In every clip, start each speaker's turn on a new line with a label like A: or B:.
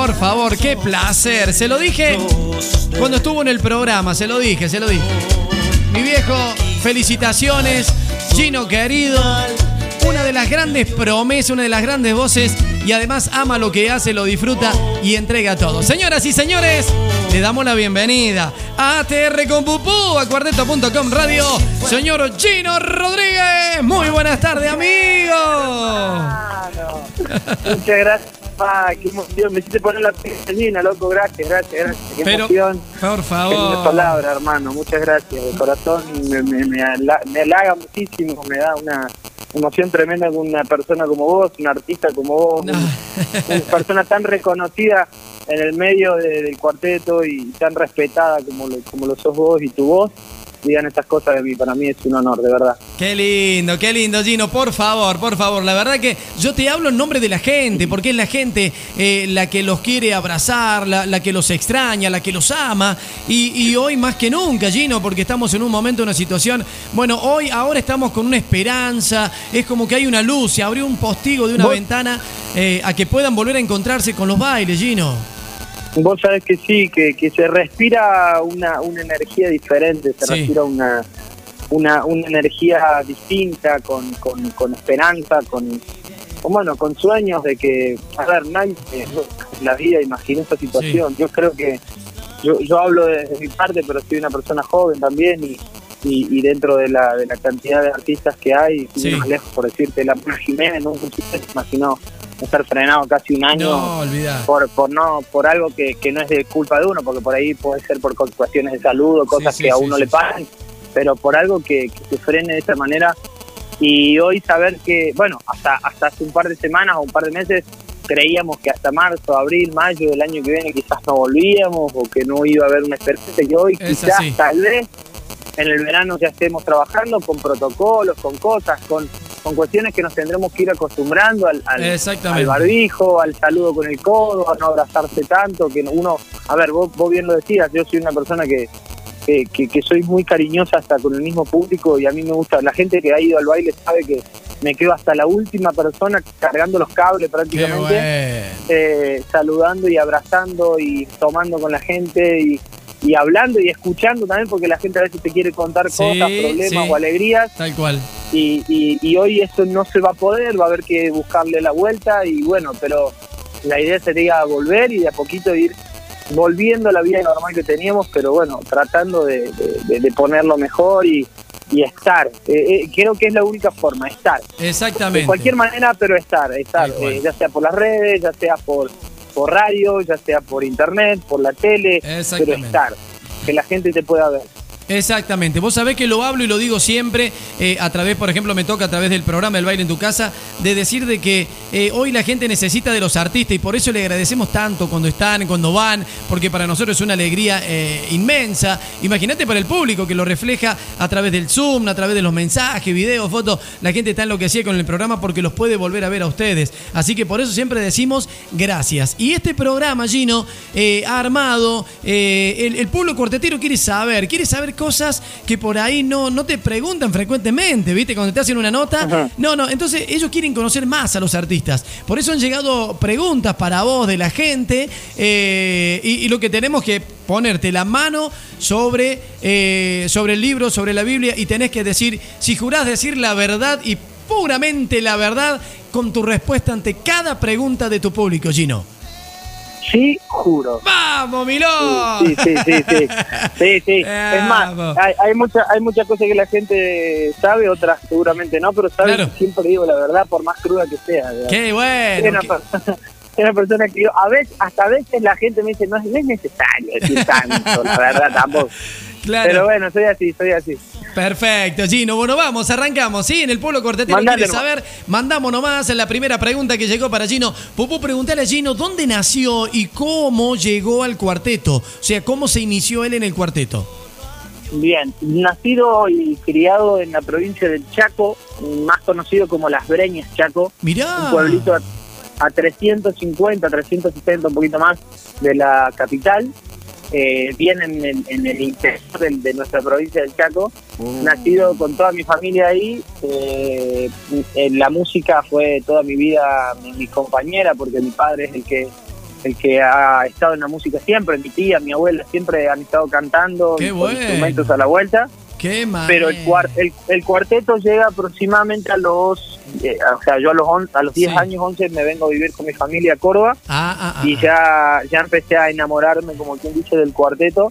A: por favor, qué placer. Se lo dije cuando estuvo en el programa, se lo dije, se lo dije. Mi viejo, felicitaciones. Gino querido, una de las grandes promesas, una de las grandes voces y además ama lo que hace, lo disfruta y entrega todo. Señoras y señores, le damos la bienvenida a ATR con Pupú, a cuarteto.com Radio, señor Gino Rodríguez. Muy buenas tardes, amigo.
B: Muchas gracias. Qué emoción, me hiciste poner la piel loco, gracias, gracias, gracias. Qué
A: Pero,
B: emoción.
A: por
B: Qué
A: favor.
B: palabra, hermano, muchas gracias. De corazón me, me, me, ala- me halaga muchísimo, me da una emoción tremenda con una persona como vos, un artista como vos, un- una persona tan reconocida en el medio de- del cuarteto y tan respetada como lo, como lo sos vos y tu voz, digan estas cosas de mí, para mí es un honor, de verdad.
A: Qué lindo, qué lindo, Gino. Por favor, por favor. La verdad que yo te hablo en nombre de la gente, porque es la gente eh, la que los quiere abrazar, la, la que los extraña, la que los ama. Y, y hoy más que nunca, Gino, porque estamos en un momento, una situación. Bueno, hoy, ahora estamos con una esperanza. Es como que hay una luz, se abrió un postigo de una
B: Vos-
A: ventana eh, a que puedan volver a encontrarse con los bailes, Gino.
B: Vos sabés que sí, que, que se respira una, una energía diferente, se
A: Sí.
B: respira una, una, una energía distinta, con, con, con esperanza, con, con, bueno, con sueños de que, a ver, nadie en la vida imaginó esta situación. Yo creo que, yo, yo hablo de, de mi parte, pero soy una persona joven también y, y, y dentro de la, de la cantidad de artistas que hay,
A: Sí.
B: más lejos por decirte, la Jiménez nunca se imaginó estar frenado casi un año
A: No,
B: por, por no por algo que, que no es de culpa de uno, porque por ahí puede ser por cu- cuestiones de salud o cosas
A: sí,
B: que a uno
A: sí,
B: le
A: sí.
B: pasan, pero por algo que, que se frene de esta manera. Y hoy saber que, bueno, hasta, hasta hace un par de semanas o un par de meses creíamos que hasta marzo, abril, mayo del año que viene quizás no volvíamos o que no iba a haber una esperanza y hoy
A: Es
B: quizás
A: así.
B: tal vez en el verano ya estemos trabajando con protocolos, con cosas, con, con cuestiones que nos tendremos que ir acostumbrando al, al, barbijo, al saludo con el codo, a no abrazarse tanto, que uno, a ver, vos, vos bien lo decías, yo soy una persona que, que, que- que soy muy cariñosa hasta con el mismo público y a mí me gusta, la gente que ha ido al baile sabe que me quedo hasta la última persona cargando los cables prácticamente, eh, saludando y abrazando y tomando con la gente y, y hablando y escuchando también porque la gente a veces te quiere contar
A: Sí,
B: cosas, problemas
A: sí.
B: o alegrías
A: Tal cual.
B: Y, y, y hoy eso no se va a poder, va a haber que buscarle la vuelta y bueno, pero la idea sería volver y de a poquito ir volviendo a la vida normal que teníamos, pero bueno, tratando de, de- ponerlo mejor y, y estar. Eh, eh, creo que es la única forma, estar.
A: Exactamente.
B: De cualquier manera, pero estar, estar, eh, ya sea por las redes, ya sea por, por radio, ya sea por internet, por la tele, pero estar, que la gente te pueda ver.
A: Exactamente, vos sabés que lo hablo y lo digo siempre eh, a través, por ejemplo, me toca a través del programa El baile en tu casa, de decir de que eh, hoy la gente necesita de los artistas y por eso le agradecemos tanto cuando están, cuando van, porque para nosotros es una alegría eh, inmensa. Imagínate para el público que lo refleja a través del Zoom, a través de los mensajes, videos, fotos, la gente está enloquecida con el programa porque los puede volver a ver a ustedes. Así que por eso siempre decimos gracias. Y este programa, Gino, ha armado, el, pueblo cortetero quiere saber, quiere saber cosas que por ahí no, no te preguntan frecuentemente, ¿viste? Cuando te hacen una nota.
B: Ajá.
A: No, no, entonces ellos quieren conocer más a los artistas. Por eso han llegado preguntas para vos de la gente eh, y, y lo que tenemos que ponerte la mano sobre, eh, sobre el libro, sobre la Biblia y tenés que decir, si jurás decir la verdad y puramente la verdad con tu respuesta ante cada pregunta de tu público, Gino.
B: Sí, juro.
A: ¡Vamos, Milón!
B: Sí, sí, sí, sí. Sí, sí. Es más, hay, hay, mucha, hay muchas cosas que la gente sabe, otras seguramente no, pero sabe
A: Claro.
B: que siempre digo la verdad, por más cruda que sea. ¿verdad?
A: ¡Qué bueno!
B: una,
A: qué-
B: persona, una persona que yo, a veces, hasta a veces la gente me dice, no, no es necesario decir tanto, la verdad tampoco.
A: Claro.
B: Pero bueno, soy así, soy así.
A: Perfecto, Gino. Bueno, vamos, arrancamos, ¿sí? En el pueblo cortetero
B: Mandale
A: quiere saber. Mandamos nomás en la primera pregunta que llegó para Gino. Pupú, preguntale a Gino dónde nació y cómo llegó al cuarteto. O sea, cómo se inició él en el cuarteto.
B: Bien, nacido y criado en la provincia del Chaco, más conocido como Las Breñas Chaco,
A: Mirá.
B: un pueblito a, a 350, 360, un poquito más de la capital, eh, bien en el, en el interior de, nuestra provincia del Chaco, nacido con toda mi familia ahí, eh, en la música fue toda mi vida mi, mi compañera, porque mi padre es el que el que ha estado en la música siempre, mi tía, mi abuela siempre han estado cantando
A: Qué bueno.
B: instrumentos a la vuelta.
A: Qué.
B: Pero el, cuar- el, el cuarteto llega aproximadamente a los, eh, o sea, yo a los, on- a los 10
A: Sí.
B: años, 11 me vengo a vivir con mi familia a Córdoba
A: Ah, ah, ah,
B: y ya, ya empecé a enamorarme, como quien dice, del cuarteto.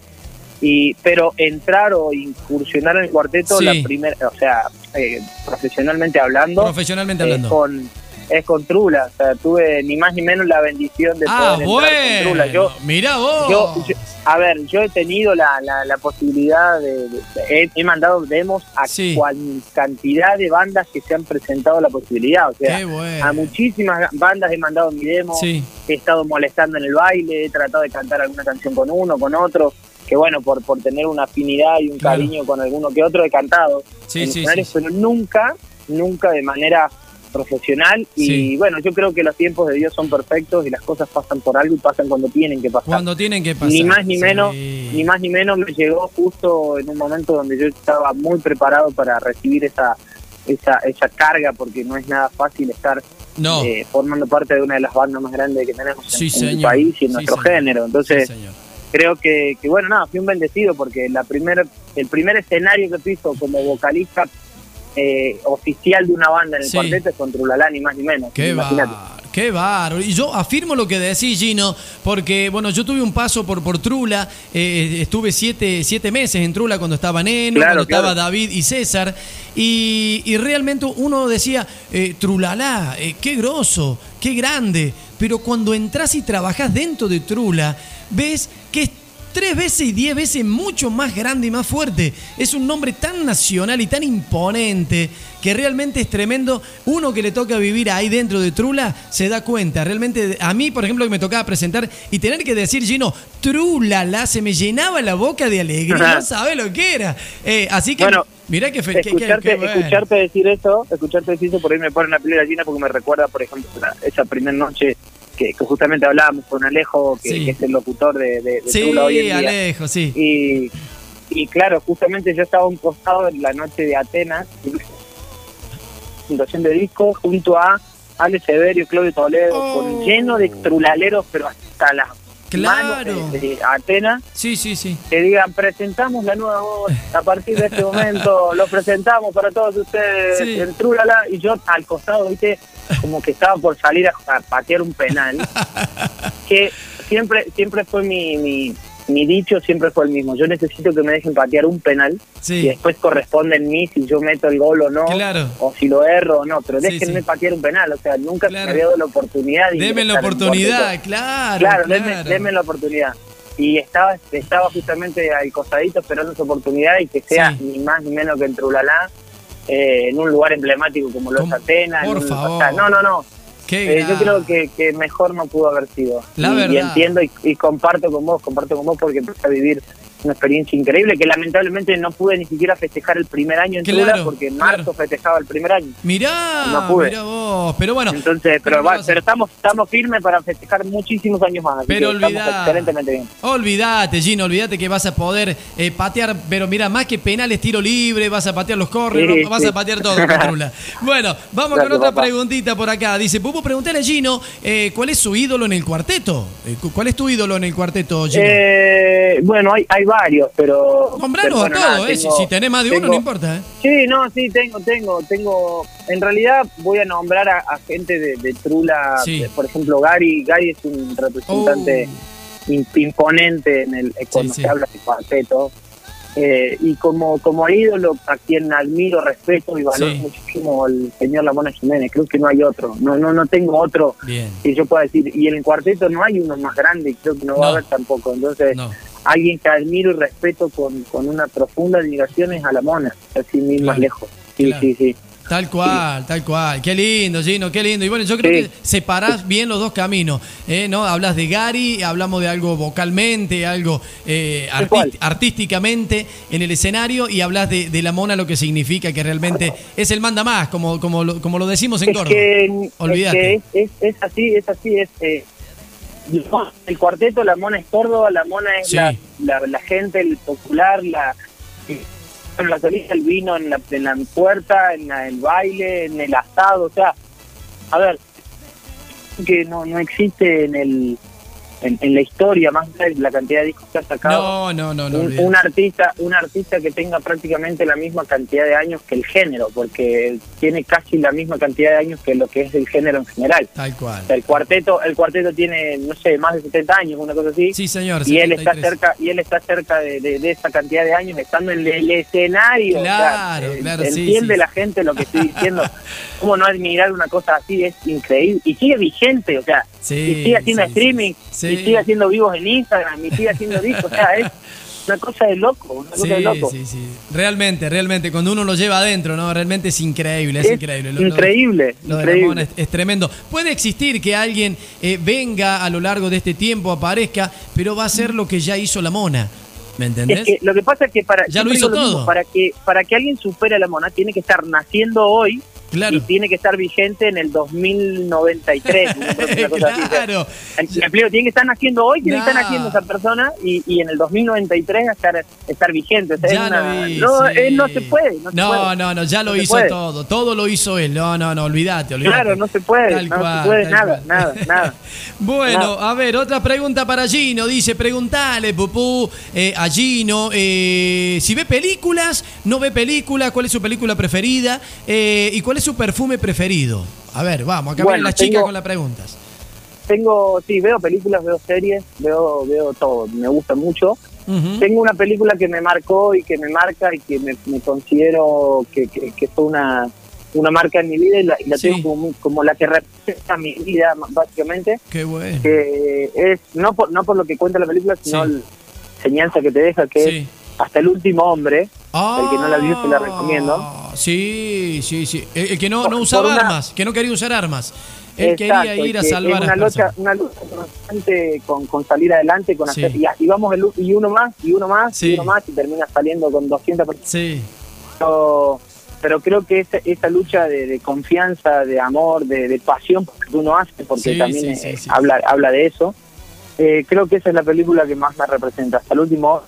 B: Y, pero entrar o incursionar en el cuarteto,
A: Sí.
B: la primera, o sea, eh, profesionalmente hablando,
A: Profesionalmente
B: es
A: hablando.
B: con, es con Trula. O sea, tuve ni más ni menos la bendición de
A: ah,
B: poder entrar con
A: bueno.
B: Trula. Yo,
A: Mirá vos.
B: yo, yo- a ver, yo he tenido la, la, la posibilidad de, de- he, he mandado demos a
A: Sí.
B: cuan cantidad de bandas que se han presentado la posibilidad. O sea,
A: bueno.
B: a muchísimas bandas he mandado mi demo,
A: Sí.
B: he estado molestando en el baile, he tratado de cantar alguna canción con uno, con otro, que bueno, por, por tener una afinidad y un
A: Claro.
B: cariño con alguno que otro he cantado
A: Sí,
B: en
A: sí, sí.
B: pero nunca, nunca de manera profesional y
A: Sí.
B: bueno, yo creo que los tiempos de Dios son perfectos y las cosas pasan por algo y pasan cuando tienen que pasar.
A: Cuando tienen que pasar.
B: Ni más ni
A: Sí.
B: menos, ni más ni menos me llegó justo en un momento donde yo estaba muy preparado para recibir esa esa, esa carga porque no es nada fácil estar
A: No.
B: eh, formando parte de una de las bandas más grandes que tenemos en-
A: Sí,
B: en, el país y en nuestro
A: señor.
B: género. Entonces, creo que, que, bueno, nada, fui un bendecido porque la primer, el primer escenario que piso como vocalista eh, oficial de una banda en el
A: Sí.
B: cuarteto es con Trulalá, ni más ni menos.
A: Qué
B: Imagínate.
A: qué bárbaro. Y yo afirmo lo que decís, Gino, porque, bueno, yo tuve un paso por, por Trula, eh, estuve siete, siete meses en Trula cuando estaba Neno,
B: Claro,
A: cuando
B: claro.
A: estaba David y César, y, y realmente uno decía, eh, Trulalá, eh, qué grosso, qué grande, pero cuando entras y trabajás dentro de Trula, ves que es tres veces y diez veces mucho más grande y más fuerte. Es un nombre tan nacional y tan imponente que realmente es tremendo. Uno que le toca vivir ahí dentro de Trula se da cuenta. Realmente, a mí, por ejemplo, que me tocaba presentar y tener que decir, Gino, Trulala, se me llenaba la boca de alegría. No sabés lo que era. Eh, así que,
B: Bueno,
A: mirá que, fe- que-
B: escucharte,
A: que bueno.
B: escucharte decir eso, escucharte decir eso, por ahí me pone una piel de gallina porque me recuerda, por ejemplo, esa primera noche que, que justamente hablábamos con Alejo, que,
A: Sí.
B: que es el locutor de, de, de
A: Sí,
B: hoy en día.
A: Alejo, sí.
B: Y, y claro, justamente yo estaba a un costado en la noche de Atenas, presentación de disco, junto a Ale Severio, Claudio Toledo,
A: Oh.
B: con lleno de trulaleros, pero hasta las
A: Claro.
B: de, de Atenas,
A: Sí, sí, sí.
B: que digan, presentamos la nueva voz, a partir de este momento lo presentamos para todos ustedes
A: Sí.
B: en Trulala, y yo al costado, viste, como que estaba por salir a, a patear un penal, que siempre siempre fue mi, mi, mi dicho, siempre fue el mismo, yo necesito que me dejen patear un penal, y después corresponde en mí si yo meto el gol o no,
A: claro.
B: o si lo erro o no, pero déjenme
A: sí.
B: patear un penal, o sea, nunca
A: Claro.
B: me había dado la oportunidad. de
A: Deme la
B: en
A: oportunidad, claro.
B: Claro,
A: claro.
B: Deme, deme la oportunidad. Y estaba estaba justamente al costadito esperando esa oportunidad y que sea ni más ni menos que en Trulalá, eh, en un lugar emblemático como lo es
A: ¿Cómo?
B: Atenas. en
A: Por
B: un-
A: favor.
B: o sea, no, no, no. Eh, yo creo que, que mejor no pudo haber sido.
A: La
B: y, y
A: verdad.
B: entiendo y, y comparto con vos, comparto con vos porque empecé a vivir una experiencia increíble que lamentablemente no pude ni siquiera festejar el primer año en
A: Claro,
B: porque en marzo
A: claro.
B: festejaba el primer año.
A: Mirá,
B: No pude.
A: mirá vos. Pero bueno,
B: Entonces, pero, va- pero estamos estamos firmes para festejar muchísimos años más.
A: Pero olvidá.
B: excelentemente bien.
A: Olvídate, Gino, olvídate que vas a poder eh, patear, pero mira, más que penales, tiro libre, vas a patear los corres,
B: Sí,
A: vas
B: sí.
A: a patear todo. Bueno, vamos
B: Gracias,
A: con otra
B: papá.
A: preguntita por acá. Dice, Pupu, pregúntale a Gino, eh, ¿cuál es su ídolo en el cuarteto? Eh, cu- ¿Cuál es tu ídolo en el cuarteto, Gino?
B: Eh, bueno, hay, hay varios, pero. Pero bueno,
A: a todos,
B: nada,
A: eh.
B: tengo-
A: si, si tenés más de uno, no importa, ¿eh?
B: Sí, no, sí, tengo, tengo, tengo. En realidad voy a nombrar a, a gente de, de Trula,
A: Sí.
B: por ejemplo, Gary. Gary es un representante
A: Oh.
B: im- imponente en el cuando
A: Sí,
B: se
A: sí.
B: habla de cuarteto. Eh, y como, como ídolo, a quien admiro, respeto y valoro
A: Sí.
B: muchísimo, el señor Lamona Jiménez. Creo que no hay otro. No, no, no tengo otro
A: Bien.
B: que yo pueda decir. Y en el cuarteto no hay uno más grande creo que no, va a haber tampoco. Entonces,
A: No.
B: Alguien que admiro y respeto con, con una profunda admiración es a la mona, así mismo
A: Claro.
B: lejos. Sí,
A: Claro.
B: sí, sí.
A: Tal cual, tal cual. Qué lindo, Gino, qué lindo. Y bueno, yo creo
B: Sí.
A: que separás bien los dos caminos. ¿eh? ¿no? Hablas de Gary, hablamos de algo vocalmente, algo eh, artísticamente en el escenario y hablas de, de la mona, lo que significa que realmente es el manda más, como, como, lo, como lo decimos en
B: Es
A: Córdoba.
B: que, es, que es, es, es así, es así, es... eh, el cuarteto, la mona es Córdoba, la mona es
A: Sí.
B: la, la, la gente, el popular, la... Bueno, la solista, el vino en la, en la puerta, en la- el baile, en el asado, o sea, a ver, que no, no existe en el en, la historia, más de la cantidad de discos que ha
A: sacado. No, no, no,
B: un, artista, un artista que tenga prácticamente la misma cantidad de años que el género, porque tiene casi la misma cantidad de años que lo que es el género en general.
A: Tal cual.
B: el cuarteto, el cuarteto tiene, no sé, más de 70 años, una cosa así.
A: Sí, señor.
B: Y él está cerca, y él está cerca de, esa cantidad de años, estando en el, escenario.
A: Claro, claro,
B: Entiende la gente lo que estoy diciendo. ¿Cómo no admirar una cosa así? Es increíble. Y sigue vigente, o sea, y sigue haciendo streaming, y sigue haciendo vivos en Instagram, y sigue haciendo discos, o sea, es una cosa de loco, una cosa de loco.
A: Sí, sí, realmente, realmente, cuando uno lo lleva adentro, ¿no? Realmente es increíble, es, increíble.
B: increíble, increíble.
A: es, tremendo. Puede existir que alguien eh, venga a lo largo de este tiempo, aparezca, pero va a ser lo que ya hizo la mona. ¿Me entendés?
B: lo que pasa es que para,
A: ya lo hizo todo.
B: para, que, para que alguien supere a la mona, tiene que estar naciendo hoy y tiene que estar vigente en el 2093. claro. El empleo tiene que estar naciendo hoy, tiene que estar naciendo esa persona y, y, en el 2093 estar, estar vigente. no, él no se puede. No,
A: no, no, ya lo hizo todo. Todo lo hizo él. No, no, no, olvídate,
B: Claro, no se puede. no se puede nada, nada, nada.
A: bueno, a ver, otra pregunta para Gino. Dice, preguntale, Pupú, eh, a Gino, eh, si ve películas, no ve películas, cuál es su película preferida eh, y cuál es su perfume preferido? A ver, vamos, acá bueno, las chicas con las preguntas.
B: Tengo, sí, veo películas, veo series, veo, veo todo, me gusta mucho. Tengo una película que me marcó y que me marca y que me, considero que, que, fue una, una marca en mi vida y la, tengo como, la que representa mi vida, básicamente.
A: Qué bueno.
B: Que es, no por, no por lo que cuenta la película, sino la enseñanza que te deja, que es hasta el último hombre. el que no la vio, se la recomiendo.
A: Sí, sí, sí. El, que no, no usaba armas, que no quería usar armas. Él quería ir a salvar
B: una lucha, una lucha constante con, con salir adelante, con hacer, y, vamos el, y uno más, y uno más, y uno más, y termina saliendo con 200 personas.
A: Sí.
B: Pero, pero creo que esa, esa lucha de, confianza, de amor, de, pasión que uno hace, porque también eh, habla, habla de eso, eh, creo que esa es la película que más me representa. Hasta el último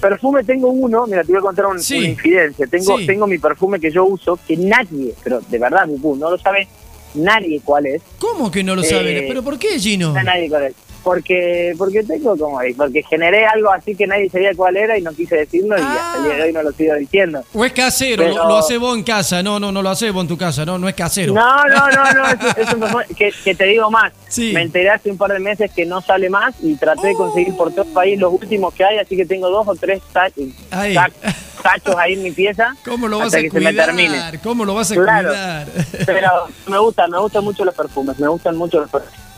B: Perfume tengo uno, mira, te voy a contar una infidencia. Tengo, tengo mi perfume que yo uso, que nadie, pero de verdad, no lo sabe nadie cuál es.
A: ¿Cómo que no lo sabe? Eh, ¿Pero por qué, Gino?
B: No nadie cuál es porque porque tengo como porque generé algo así que nadie sabía cuál era y no quise decirlo y hasta el día de hoy no lo sigo diciendo.
A: O es casero, lo, hace vos en casa, no, no, no lo hace vos en tu casa, no, no es casero.
B: No, no, no, no, es, que, que, te digo más, me enteré hace un par de meses que no sale más y traté de conseguir por todo el país los últimos que hay, así que tengo dos o tres tachos ahí en mi pieza.
A: ¿Cómo lo vas a cuidar? ¿Cómo lo vas a cuidar?
B: Pero me gustan, me gustan mucho los perfumes, me gustan mucho los perfumes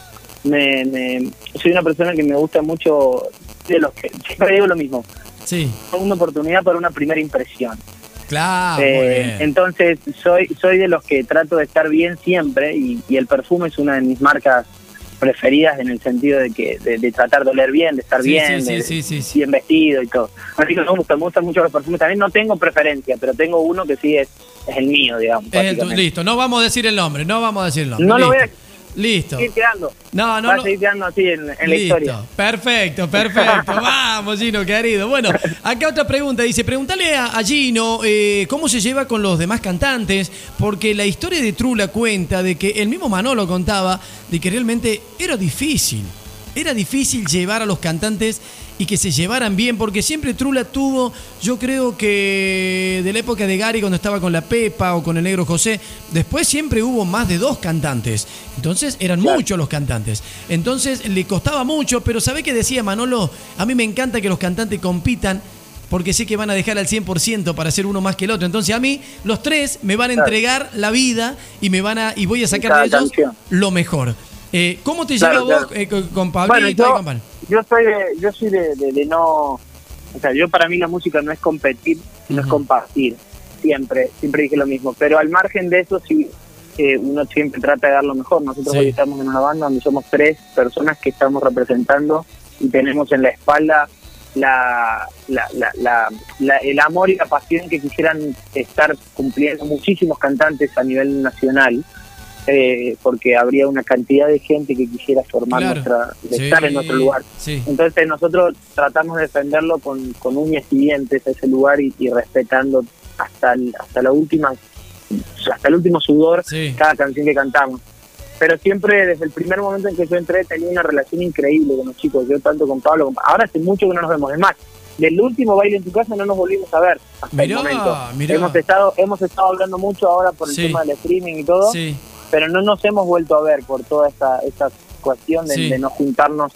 B: me, soy una persona que me gusta mucho de los que siempre digo lo mismo.
A: Sí.
B: Una oportunidad para una primera impresión.
A: Claro.
B: Eh, entonces soy soy de los que trato de estar bien siempre y, el perfume es una de mis marcas preferidas en el sentido de que de, tratar de oler bien, de estar bien, de, bien vestido y todo. Así que me gusta, me gustan mucho los perfumes. También no tengo preferencia, pero tengo uno que sí es, es el mío, digamos.
A: listo, no vamos a decir el nombre, no vamos a decir el nombre.
B: No lo voy a
A: Listo.
B: Seguir quedando.
A: No, no,
B: Va a seguir quedando así en, la historia.
A: Perfecto, perfecto. Vamos, Gino, querido. Bueno, acá otra pregunta. Dice, pregúntale a, Gino eh, cómo se lleva con los demás cantantes, porque la historia de Trula cuenta de que el mismo Manolo contaba de que realmente era difícil. Era difícil llevar a los cantantes y que se llevaran bien, porque siempre Trula tuvo, yo creo que de la época de Gary cuando estaba con la Pepa o con el Negro José, después siempre hubo más de dos cantantes, entonces eran muchos los cantantes, entonces le costaba mucho, pero ¿sabe qué decía Manolo? A mí me encanta que los cantantes compitan porque sé que van a dejar al 100% para ser uno más que el otro. Entonces a mí los tres me van a entregar la vida y me van a y voy a sacar de ellos lo mejor. Eh, ¿Cómo te llevas vos eh, con Pablo y
B: yo, yo soy de, yo soy de, no, o sea, yo para mí la música no es competir, sino es compartir. Siempre, siempre dije lo mismo. Pero al margen de eso, sí, eh, uno siempre trata de dar lo mejor. Nosotros hoy estamos en una banda donde somos tres personas que estamos representando y tenemos en la espalda la, la, la, la, el amor y la pasión que quisieran estar cumpliendo muchísimos cantantes a nivel nacional eh, porque habría una cantidad de gente que quisiera formar nuestra, estar en nuestro lugar. Entonces nosotros tratamos de defenderlo con, con uñas y dientes a ese lugar y, respetando hasta hasta la última hasta el último sudor cada canción que cantamos. pero siempre desde el primer momento en que yo entré tenía una relación increíble con los chicos, yo tanto con Pablo, con- ahora hace mucho que no nos vemos, es más, del último baile en tu casa no nos volvimos a ver hasta
A: Mirá,
B: el momento.
A: mirá.
B: Hemos estado, hemos estado hablando mucho ahora por el tema del streaming y todo,
A: Sí.
B: Pero no nos hemos vuelto a ver por toda esta, esta cuestión de,
A: Sí.
B: de no juntarnos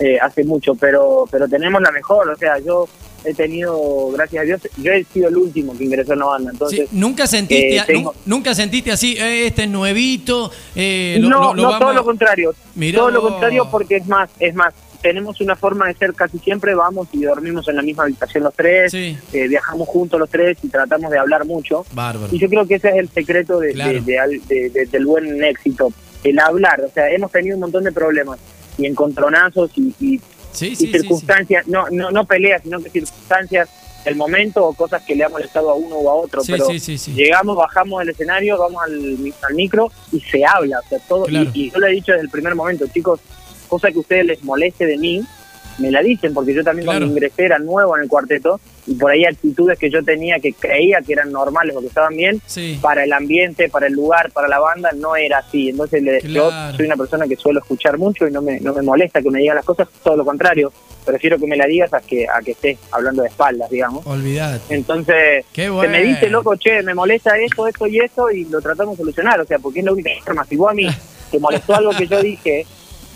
B: eh, hace mucho, pero pero tenemos la mejor, o sea, yo he tenido, gracias a Dios, yo he sido el último que ingresó en la banda, entonces
A: Sí, ¿Nunca sentiste,
B: eh, tengo-
A: nunca sentiste así, eh, este es nuevito? eh, lo-
B: no,
A: lo- lo
B: no,
A: vamos
B: todo lo contrario.
A: Mirá
B: todo lo contrario porque es más, es más, tenemos una forma de ser casi siempre, vamos y dormimos en la misma habitación los tres,
A: Sí.
B: eh, viajamos juntos los tres y tratamos de hablar mucho.
A: Bárbaro.
B: Y yo creo que ese es el secreto de,
A: Claro.
B: de- del buen éxito, el hablar. O sea, hemos tenido un montón de problemas y encontronazos y, y,
A: Sí,
B: y
A: sí, sí, sí.
B: circunstancias, No, no, no peleas, sino que circunstancias del momento o cosas que le ha molestado a uno o a otro.
A: Sí,
B: pero
A: sí, sí, sí.
B: llegamos, bajamos del escenario, vamos al, al micro y se habla, o sea, todo. y-
A: Claro.
B: Y, yo le he dicho desde el primer momento, chicos, cosa que a ustedes les moleste de mí, me la dicen, porque yo también
A: Claro.
B: cuando ingresé era nuevo en el cuarteto y por ahí actitudes que yo tenía que creía que eran normales o que estaban bien,
A: Sí.
B: para el ambiente, para el lugar, para la banda, no era así. Entonces le,
A: Claro.
B: yo soy una persona que suelo escuchar mucho y no me, no me molesta que me digan las cosas, todo lo contrario. Prefiero que me la digas a que, a que estés hablando de espaldas, digamos.
A: Olvidate.
B: Entonces,
A: Qué
B: se me dice, loco, che, me molesta esto, esto y esto, y lo tratamos de solucionar, o sea, porque es la única forma. Si vos a mí te molestó algo que yo dije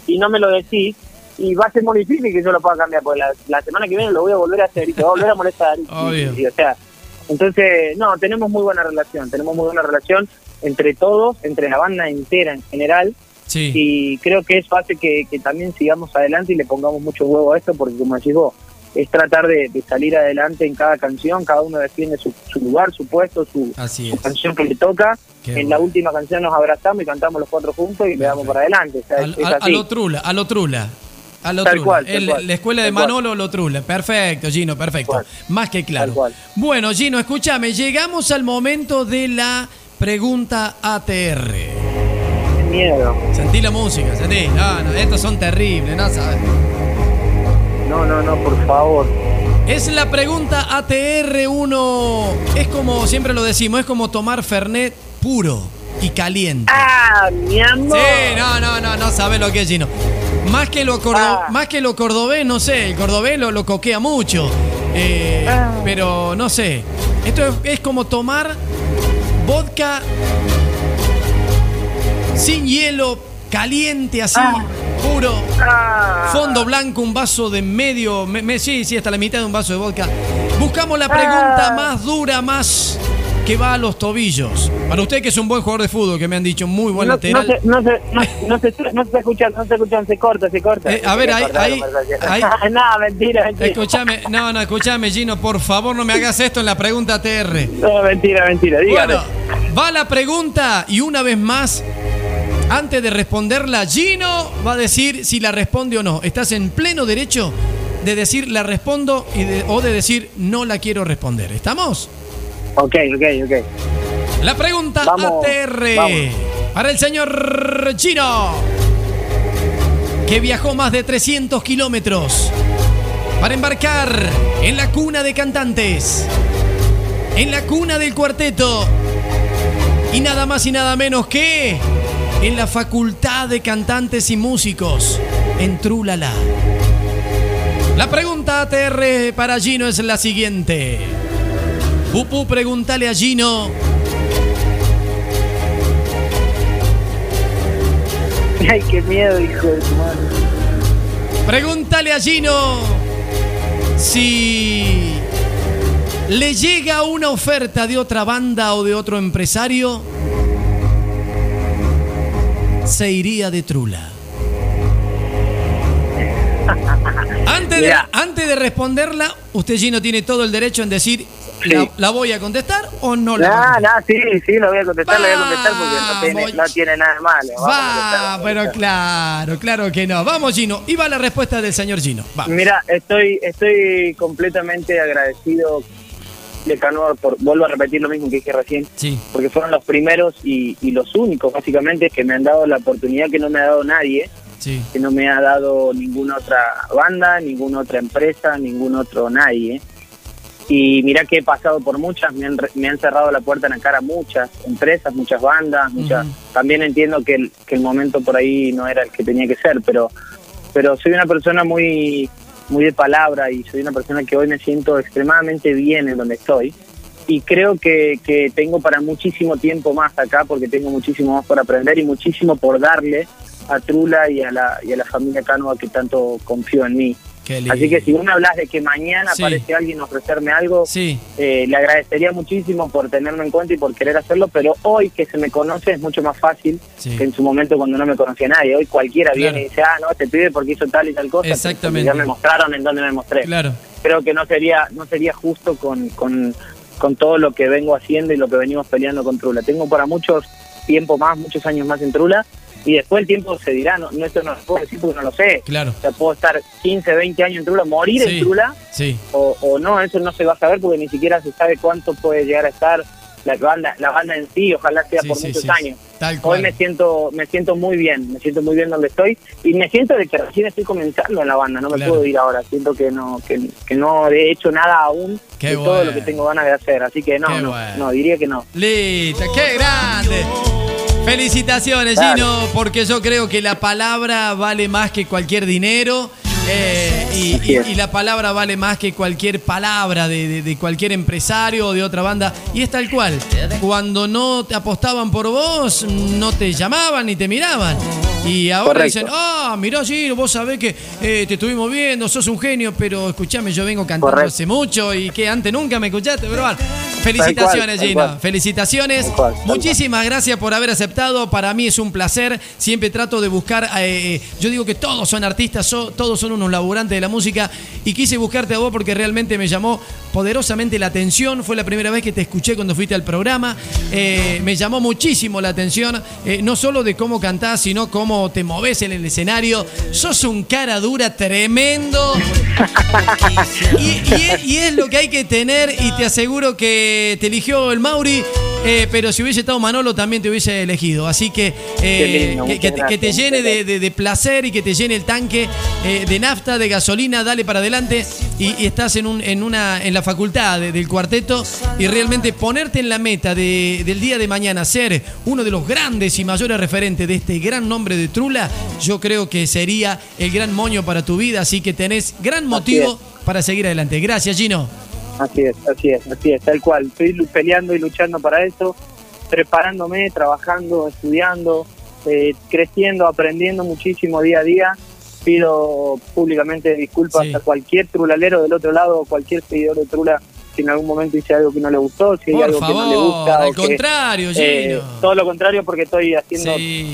B: y no me lo decís, y va a ser muy difícil que yo lo pueda cambiar, porque la, la semana que viene lo voy a volver a hacer y te va a volver a molestar. y- o sea, entonces, no, tenemos muy buena relación, tenemos muy buena relación entre todos, entre la banda entera en general,
A: Sí.
B: y creo que eso hace que, que también sigamos adelante y le pongamos mucho huevo a esto, porque como decís vos, es tratar de, de salir adelante en cada canción, cada uno defiende su, su lugar, su puesto, su, canción que le toca.
A: Qué
B: en
A: bueno.
B: la última canción nos abrazamos y cantamos los cuatro juntos y le damos para adelante. O sea, es-
A: Al-
B: es
A: a, a
B: así.
A: lo trula, a lo trula. A lo
B: Tal
A: trula.
B: cual, tal
A: El-
B: cual,
A: la escuela de
B: tal cual.
A: Manolo lo trula. Perfecto, Gino, perfecto. Más que claro. Bueno, Gino, escúchame, llegamos al momento de la pregunta ATR.
B: Miedo.
A: Sentí la música, sentí. No, no, estos son terribles, no sabes.
B: No, por favor.
A: Es la pregunta ATR1. Es como, siempre lo decimos, es como tomar Fernet puro y caliente.
B: ¡Ah, mi amor!
A: Sí, no, no, no, no sabe lo que es Gino. Más que lo, cordo-
B: Ah.
A: más que lo cordobés, no sé, el cordobés lo, lo coquea mucho. Eh,
B: Ah.
A: Pero no sé. Esto es, es como tomar vodka sin hielo, caliente así,
B: Ah.
A: Puro.
B: Ah.
A: Fondo blanco, un vaso de medio, me- me- sí, sí, hasta la mitad de un vaso de vodka. Buscamos la pregunta
B: Ah.
A: más dura, más que va a los tobillos. Para usted que es un buen jugador de fútbol, que me han dicho muy buen
B: no,
A: lateral.
B: No se, no, se, no, no se, no se escucha, no se escucha, se corta, se corta.
A: Eh, a ver, ahí- ahí-
B: no, mentira, mentira.
A: Escúchame, no, no, escúchame, Gino, por favor, no me hagas esto en la pregunta TR.
B: No, mentira, mentira, dígame.
A: Bueno, va la pregunta y una vez más, antes de responderla, Gino va a decir si la responde o no. Estás en pleno derecho de decir la respondo y de- o de decir no la quiero responder. ¿Estamos?
B: Ok, ok, ok.
A: La pregunta
B: Vamos,
A: ATR
B: vamos.
A: para el señor Chino, que viajó más de 300 kilómetros para embarcar en la cuna de cantantes, en la cuna del cuarteto, y nada más y nada menos que en la Facultad de Cantantes y Músicos, en Trulala. La pregunta ATR para Gino es la siguiente. Pupu, pregúntale a Gino.
B: Ay, qué miedo, hijo de tu madre.
A: Pregúntale a Gino si le llega una oferta de otra banda o de otro empresario, se iría de Trula. Antes de, antes de responderla, usted Gino tiene todo el derecho en decir,
B: Sí.
A: ¿la, la voy a contestar o no la voy a
B: No, sí, sí, lo voy a contestar, voy a contestar porque no tiene,
A: Vamos.
B: no tiene nada de malo. Vamos
A: Va,
B: vamos
A: pero claro, claro que no. Vamos Gino, y va la respuesta del señor Gino. Va.
B: Mira, estoy, estoy completamente agradecido de Canor por, vuelvo a repetir lo mismo que dije recién,
A: Sí,
B: porque fueron los primeros y, y los únicos básicamente que me han dado la oportunidad que no me ha dado nadie,
A: sí.
B: que no me ha dado ninguna otra banda, ninguna otra empresa, ningún otro nadie. y mirá que he pasado por muchas, me han, me han cerrado la puerta en la cara muchas empresas, muchas bandas, muchas, también entiendo que el, que el momento por ahí no era el que tenía que ser, pero, pero soy una persona muy, muy de palabra y soy una persona que hoy me siento extremadamente bien en donde estoy y creo que, que tengo para muchísimo tiempo más acá porque tengo muchísimo más por aprender y muchísimo por darle a Trula y a la, y a la familia Cánova que tanto confío en mí. Así que si vos me hablas de que mañana aparece alguien a ofrecerme algo, eh, le agradecería muchísimo por tenerme en cuenta y por querer hacerlo, pero hoy que se me conoce es mucho más fácil que en su momento cuando no me conocía nadie. Hoy cualquiera viene y dice, ah, no, te pide porque hizo tal y tal cosa.
A: Exactamente.
B: Ya me mostraron en donde me mostré.
A: Claro.
B: Creo que no sería, no sería justo con, con, con todo lo que vengo haciendo y lo que venimos peleando con Trula. Tengo para muchos tiempo más, muchos años más en Trula y después el tiempo se dirá, no, no esto no lo puedo decir porque no lo sé.
A: Claro.
B: O sea, puedo estar 15, 20 años en Trula, morir en Trula,
A: sí.
B: o, o, no, eso no se va a saber porque ni siquiera se sabe cuánto puede llegar a estar la banda, la banda en sí, ojalá sea por muchos años. Hoy me siento, me siento muy bien, me siento muy bien donde estoy y me siento de que recién estoy comenzando en la banda, no me puedo ir ahora, siento que no, que, que, no he hecho nada aún de todo lo que tengo ganas de hacer, así que no, no, no, diría que no.
A: Listo, qué grande. Felicitaciones, Gino, porque yo creo que la palabra vale más que cualquier dinero. Eh, y, la palabra vale más que cualquier palabra de, cualquier empresario o de otra banda. Y es tal cual. Cuando no te apostaban por vos, no te llamaban ni te miraban. Y ahora dicen, ah, mirá, Gino, vos sabés que eh, te estuvimos viendo, sos un genio, pero escuchame, yo vengo cantando hace mucho y que antes nunca me escuchaste, pero Felicitaciones, Gino. Felicitaciones. Muchísimas gracias por haber aceptado. Para mí es un placer. Siempre trato de buscar. Eh, yo digo que todos son artistas, todos son unos laburantes de la música. Y quise buscarte a vos porque realmente me llamó poderosamente la atención. Fue la primera vez que te escuché cuando fuiste al programa. Eh, me llamó muchísimo la atención. Eh, no solo de cómo cantás, sino cómo te moves en el escenario. Sos un cara dura tremendo. y es lo que hay que tener. Y te aseguro que te eligió el Mauri, eh, pero si hubiese estado Manolo también te hubiese elegido. Así que eh, que, te llene de, placer y que te llene el tanque eh, de nafta, de gasolina, dale para adelante y, estás en, un, en, una, en la facultad del cuarteto y realmente ponerte en la meta del día de mañana, ser uno de los grandes y mayores referentes de este gran nombre de Trula, yo creo que sería el gran moño para tu vida. Así que tenés gran motivo para seguir adelante. Gracias, Gino.
B: Así es, así es, así es, tal cual. Estoy peleando y luchando para eso, preparándome, trabajando, estudiando, eh, creciendo, aprendiendo muchísimo día a día. Pido públicamente disculpas a cualquier trulalero del otro lado, cualquier seguidor de Trula si en algún momento hice algo que no le gustó, si hay algo que no le gusta.
A: Al contrario,
B: eh, Todo lo contrario porque estoy haciendo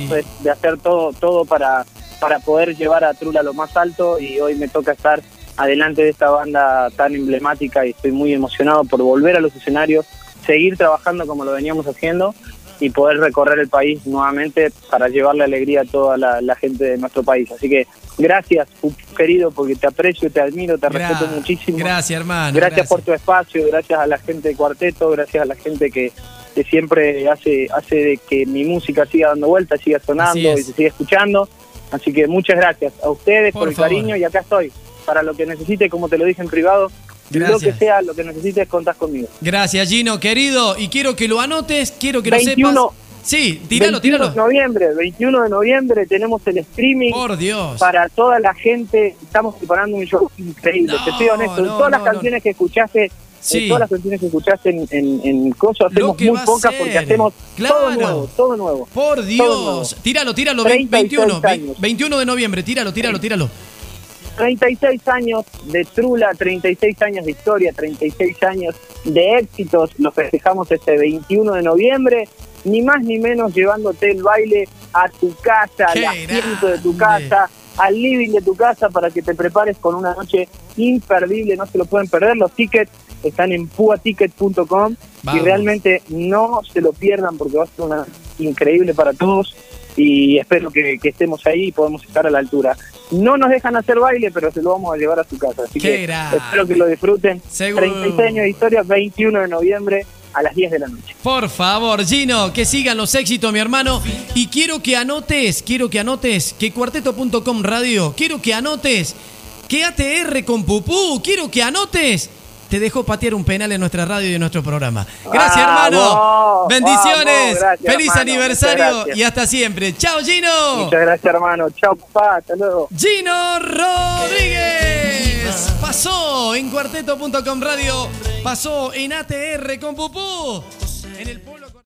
B: pues, de hacer todo todo para, para poder llevar a Trula a lo más alto y hoy me toca estar adelante de esta banda tan emblemática y estoy muy emocionado por volver a los escenarios, seguir trabajando como lo veníamos haciendo y poder recorrer el país nuevamente para llevarle alegría a toda la, gente de nuestro país. Así que gracias, querido, porque te aprecio, te admiro, te respeto muchísimo.
A: Gracias, hermano.
B: Gracias, por tu espacio, gracias a la gente de Cuarteto, gracias a la gente que, que siempre hace, hace de que mi música siga dando vueltas, siga sonando y se siga escuchando. Así que muchas gracias a ustedes por, el cariño y acá estoy para lo que necesite, como te lo dije en privado. Lo que sea, lo que necesites, contás conmigo.
A: Gracias, Gino, querido. Y quiero que lo anotes, quiero que lo sepas. Sí, tíralo, 21
B: de noviembre, 21 de noviembre tenemos el streaming.
A: Por Dios.
B: Para toda la gente, estamos preparando un show increíble, te soy honesto. todas las canciones que escuchaste, todas las canciones que escuchaste en, en, en Coso hacemos muy pocas porque hacemos todo nuevo, todo nuevo.
A: Por Dios. Tíralo, tíralo, 21, 21 de noviembre, tíralo, tíralo, tíralo.
B: 36 años de Trula, 36 años de historia, 36 años de éxitos. Los festejamos este 21 de noviembre, ni más ni menos llevándote el baile a tu casa, al asiento de tu casa, al living de tu casa para que te prepares con una noche imperdible. No se lo pueden perder. Los tickets están en puaticket.com y realmente no se lo pierdan porque va a ser una increíble para todos y espero que, estemos ahí y podamos estar a la altura. No nos dejan hacer baile, pero se lo vamos a llevar a su casa. Así que espero que lo disfruten. 36 años de historia, 21 de noviembre a las 10 de la noche.
A: Por favor, Gino, que sigan los éxitos, mi hermano. Y quiero que anotes, quiero que anotes que cuarteto.com radio, quiero que anotes que ATR con Pupú, quiero que anotes te dejó patear un penal en nuestra radio y en nuestro programa. Gracias,
B: Ah,
A: hermano.
B: vos,
A: Bendiciones.
B: gracias,
A: Feliz
B: hermano.
A: aniversario y hasta siempre. Chao, Gino.
B: Muchas gracias, hermano. Chao, papá. Hasta luego.
A: Gino Rodríguez. Pasó en cuarteto.com radio. Pasó en ATR con Pupú. En el pueblo.